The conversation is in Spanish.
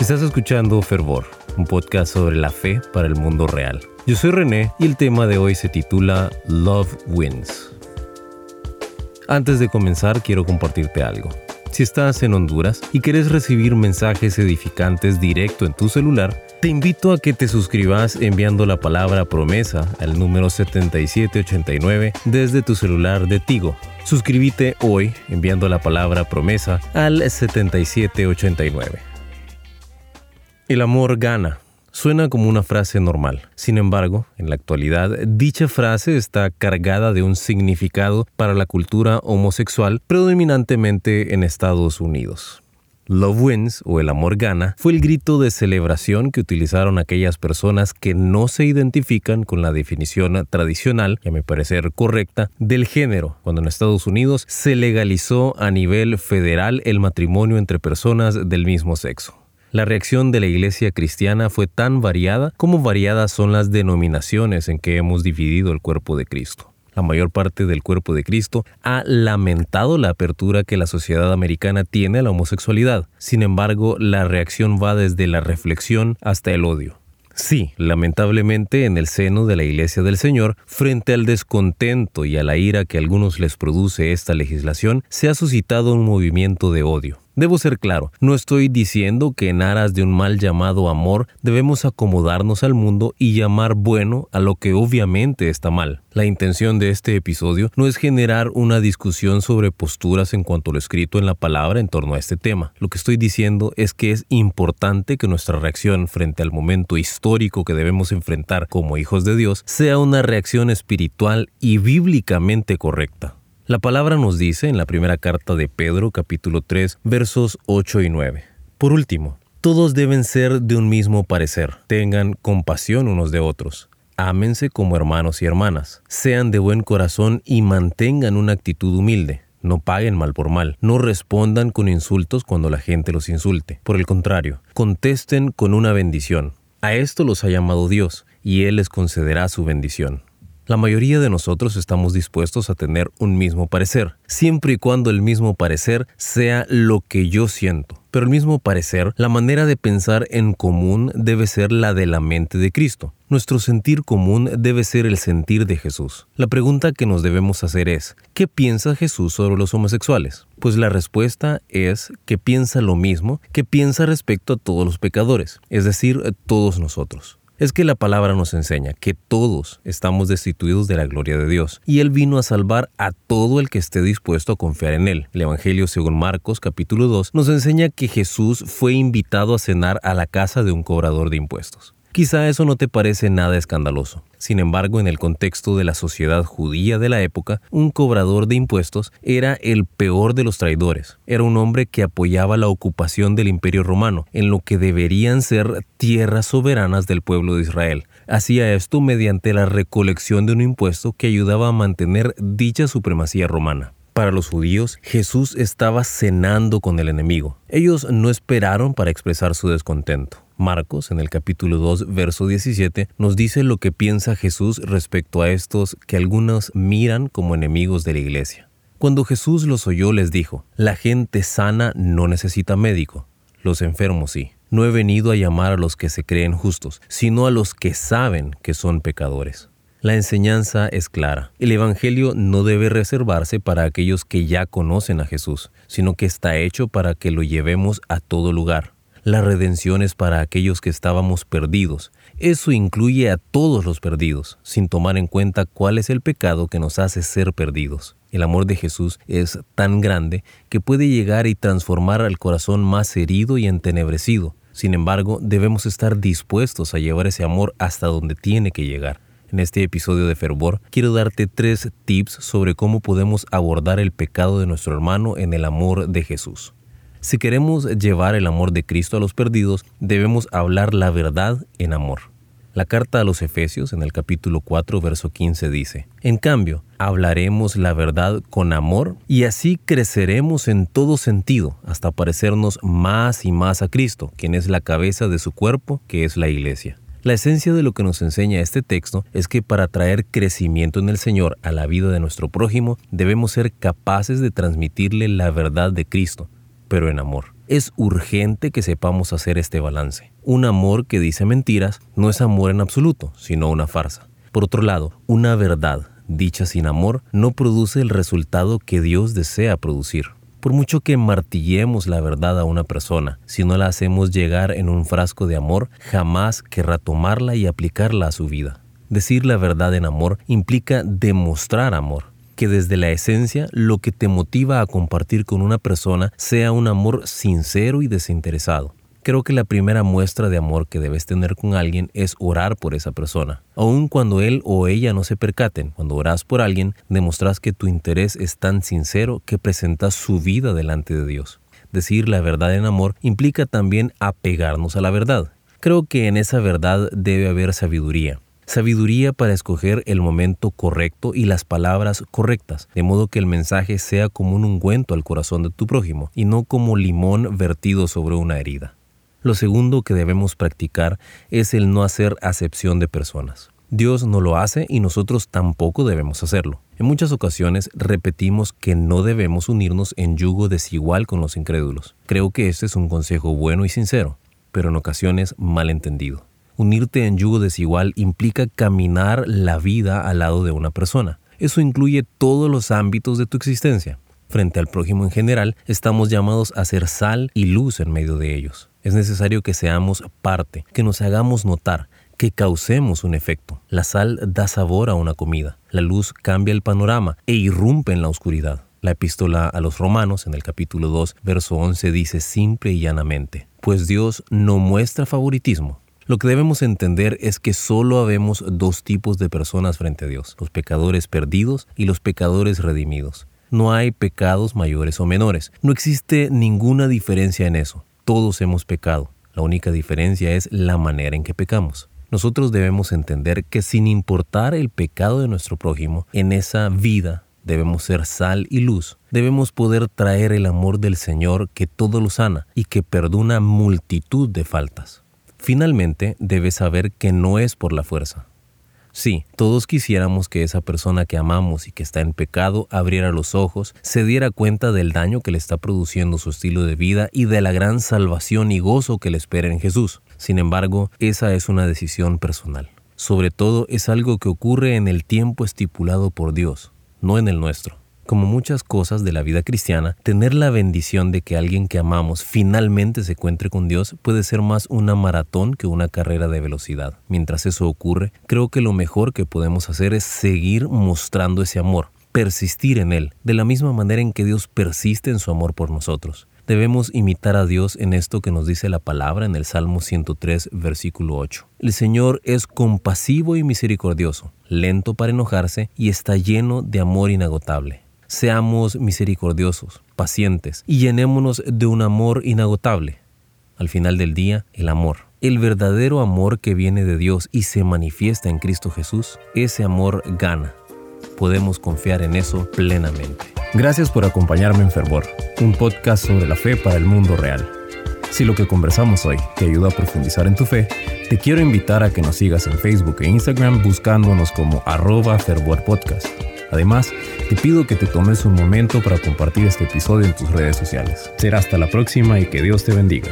Estás escuchando Fervor, un podcast sobre la fe para el mundo real. Yo soy René y el tema de hoy se titula Love Wins. Antes de comenzar quiero compartirte algo. Si estás en Honduras y quieres recibir mensajes edificantes directo en tu celular, te invito a que te suscribas enviando la palabra promesa al número 7789 desde tu celular de Tigo. Suscríbete hoy enviando la palabra promesa al 7789. El amor gana. Suena como una frase normal. Sin embargo, en la actualidad, dicha frase está cargada de un significado para la cultura homosexual predominantemente en Estados Unidos. Love Wins o el amor gana fue el grito de celebración que utilizaron aquellas personas que no se identifican con la definición tradicional, y a mi parecer correcta, del género, cuando en Estados Unidos se legalizó a nivel federal el matrimonio entre personas del mismo sexo. La reacción de la iglesia cristiana fue tan variada como variadas son las denominaciones en que hemos dividido el cuerpo de Cristo. La mayor parte del cuerpo de Cristo ha lamentado la apertura que la sociedad americana tiene a la homosexualidad. Sin embargo, la reacción va desde la reflexión hasta el odio. Sí, lamentablemente en el seno de la Iglesia del Señor, frente al descontento y a la ira que a algunos les produce esta legislación, se ha suscitado un movimiento de odio. Debo ser claro, no estoy diciendo que en aras de un mal llamado amor debemos acomodarnos al mundo y llamar bueno a lo que obviamente está mal. La intención de este episodio no es generar una discusión sobre posturas en cuanto a lo escrito en la palabra en torno a este tema. Lo que estoy diciendo es que es importante que nuestra reacción frente al momento histórico que debemos enfrentar como hijos de Dios sea una reacción espiritual y bíblicamente correcta. La palabra nos dice en la primera carta de Pedro capítulo 3 versos 8 y 9. Por último, todos deben ser de un mismo parecer, tengan compasión unos de otros, ámense como hermanos y hermanas, sean de buen corazón y mantengan una actitud humilde. No paguen mal por mal, no respondan con insultos cuando la gente los insulte. Por el contrario, contesten con una bendición. A esto los ha llamado Dios, y Él les concederá su bendición. La mayoría de nosotros estamos dispuestos a tener un mismo parecer, siempre y cuando el mismo parecer sea lo que yo siento. Pero el mismo parecer, la manera de pensar en común debe ser la de la mente de Cristo. Nuestro sentir común debe ser el sentir de Jesús. La pregunta que nos debemos hacer es, ¿qué piensa Jesús sobre los homosexuales? Pues la respuesta es que piensa lo mismo que piensa respecto a todos los pecadores, es decir, todos nosotros es que la palabra nos enseña que todos estamos destituidos de la gloria de Dios y Él vino a salvar a todo el que esté dispuesto a confiar en Él. El Evangelio según Marcos capítulo 2 nos enseña que Jesús fue invitado a cenar a la casa de un cobrador de impuestos. Quizá eso no te parece nada escandaloso. Sin embargo, en el contexto de la sociedad judía de la época, un cobrador de impuestos era el peor de los traidores. Era un hombre que apoyaba la ocupación del imperio romano, en lo que deberían ser tierras soberanas del pueblo de Israel. Hacía esto mediante la recolección de un impuesto que ayudaba a mantener dicha supremacía romana. Para los judíos, Jesús estaba cenando con el enemigo. Ellos no esperaron para expresar su descontento. Marcos, en el capítulo 2, verso 17, nos dice lo que piensa Jesús respecto a estos que algunos miran como enemigos de la iglesia. Cuando Jesús los oyó, les dijo, La gente sana no necesita médico, los enfermos sí. No he venido a llamar a los que se creen justos, sino a los que saben que son pecadores. La enseñanza es clara. El Evangelio no debe reservarse para aquellos que ya conocen a Jesús, sino que está hecho para que lo llevemos a todo lugar. La redención es para aquellos que estábamos perdidos. Eso incluye a todos los perdidos, sin tomar en cuenta cuál es el pecado que nos hace ser perdidos. El amor de Jesús es tan grande que puede llegar y transformar al corazón más herido y entenebrecido. Sin embargo, debemos estar dispuestos a llevar ese amor hasta donde tiene que llegar. En este episodio de Fervor, quiero darte tres tips sobre cómo podemos abordar el pecado de nuestro hermano en el amor de Jesús. Si queremos llevar el amor de Cristo a los perdidos, debemos hablar la verdad en amor. La carta a los Efesios en el capítulo 4, verso 15 dice, En cambio, hablaremos la verdad con amor y así creceremos en todo sentido hasta parecernos más y más a Cristo, quien es la cabeza de su cuerpo, que es la iglesia. La esencia de lo que nos enseña este texto es que para traer crecimiento en el Señor a la vida de nuestro prójimo, debemos ser capaces de transmitirle la verdad de Cristo, pero en amor. Es urgente que sepamos hacer este balance. Un amor que dice mentiras no es amor en absoluto, sino una farsa. Por otro lado, una verdad dicha sin amor no produce el resultado que Dios desea producir. Por mucho que martillemos la verdad a una persona, si no la hacemos llegar en un frasco de amor, jamás querrá tomarla y aplicarla a su vida. Decir la verdad en amor implica demostrar amor, que desde la esencia lo que te motiva a compartir con una persona sea un amor sincero y desinteresado. Creo que la primera muestra de amor que debes tener con alguien es orar por esa persona. Aun cuando él o ella no se percaten, cuando oras por alguien, demostras que tu interés es tan sincero que presentas su vida delante de Dios. Decir la verdad en amor implica también apegarnos a la verdad. Creo que en esa verdad debe haber sabiduría. Sabiduría para escoger el momento correcto y las palabras correctas, de modo que el mensaje sea como un ungüento al corazón de tu prójimo y no como limón vertido sobre una herida. Lo segundo que debemos practicar es el no hacer acepción de personas. Dios no lo hace y nosotros tampoco debemos hacerlo. En muchas ocasiones repetimos que no debemos unirnos en yugo desigual con los incrédulos. Creo que este es un consejo bueno y sincero, pero en ocasiones mal entendido. Unirte en yugo desigual implica caminar la vida al lado de una persona. Eso incluye todos los ámbitos de tu existencia. Frente al prójimo en general, estamos llamados a ser sal y luz en medio de ellos. Es necesario que seamos parte, que nos hagamos notar, que causemos un efecto. La sal da sabor a una comida, la luz cambia el panorama e irrumpe en la oscuridad. La epístola a los romanos en el capítulo 2, verso 11 dice simple y llanamente, pues Dios no muestra favoritismo. Lo que debemos entender es que solo habemos dos tipos de personas frente a Dios, los pecadores perdidos y los pecadores redimidos. No hay pecados mayores o menores. No existe ninguna diferencia en eso. Todos hemos pecado. La única diferencia es la manera en que pecamos. Nosotros debemos entender que sin importar el pecado de nuestro prójimo, en esa vida debemos ser sal y luz. Debemos poder traer el amor del Señor que todo lo sana y que perdona multitud de faltas. Finalmente, debes saber que no es por la fuerza. Sí, todos quisiéramos que esa persona que amamos y que está en pecado abriera los ojos, se diera cuenta del daño que le está produciendo su estilo de vida y de la gran salvación y gozo que le espera en Jesús. Sin embargo, esa es una decisión personal. Sobre todo es algo que ocurre en el tiempo estipulado por Dios, no en el nuestro. Como muchas cosas de la vida cristiana, tener la bendición de que alguien que amamos finalmente se encuentre con Dios puede ser más una maratón que una carrera de velocidad. Mientras eso ocurre, creo que lo mejor que podemos hacer es seguir mostrando ese amor, persistir en él, de la misma manera en que Dios persiste en su amor por nosotros. Debemos imitar a Dios en esto que nos dice la palabra en el Salmo 103, versículo 8. El Señor es compasivo y misericordioso, lento para enojarse y está lleno de amor inagotable. Seamos misericordiosos, pacientes y llenémonos de un amor inagotable. Al final del día, el amor. El verdadero amor que viene de Dios y se manifiesta en Cristo Jesús, ese amor gana. Podemos confiar en eso plenamente. Gracias por acompañarme en Fervor, un podcast sobre la fe para el mundo real. Si lo que conversamos hoy te ayuda a profundizar en tu fe, te quiero invitar a que nos sigas en Facebook e Instagram buscándonos como arroba fervorpodcast. Además, te pido que te tomes un momento para compartir este episodio en tus redes sociales. Será hasta la próxima y que Dios te bendiga.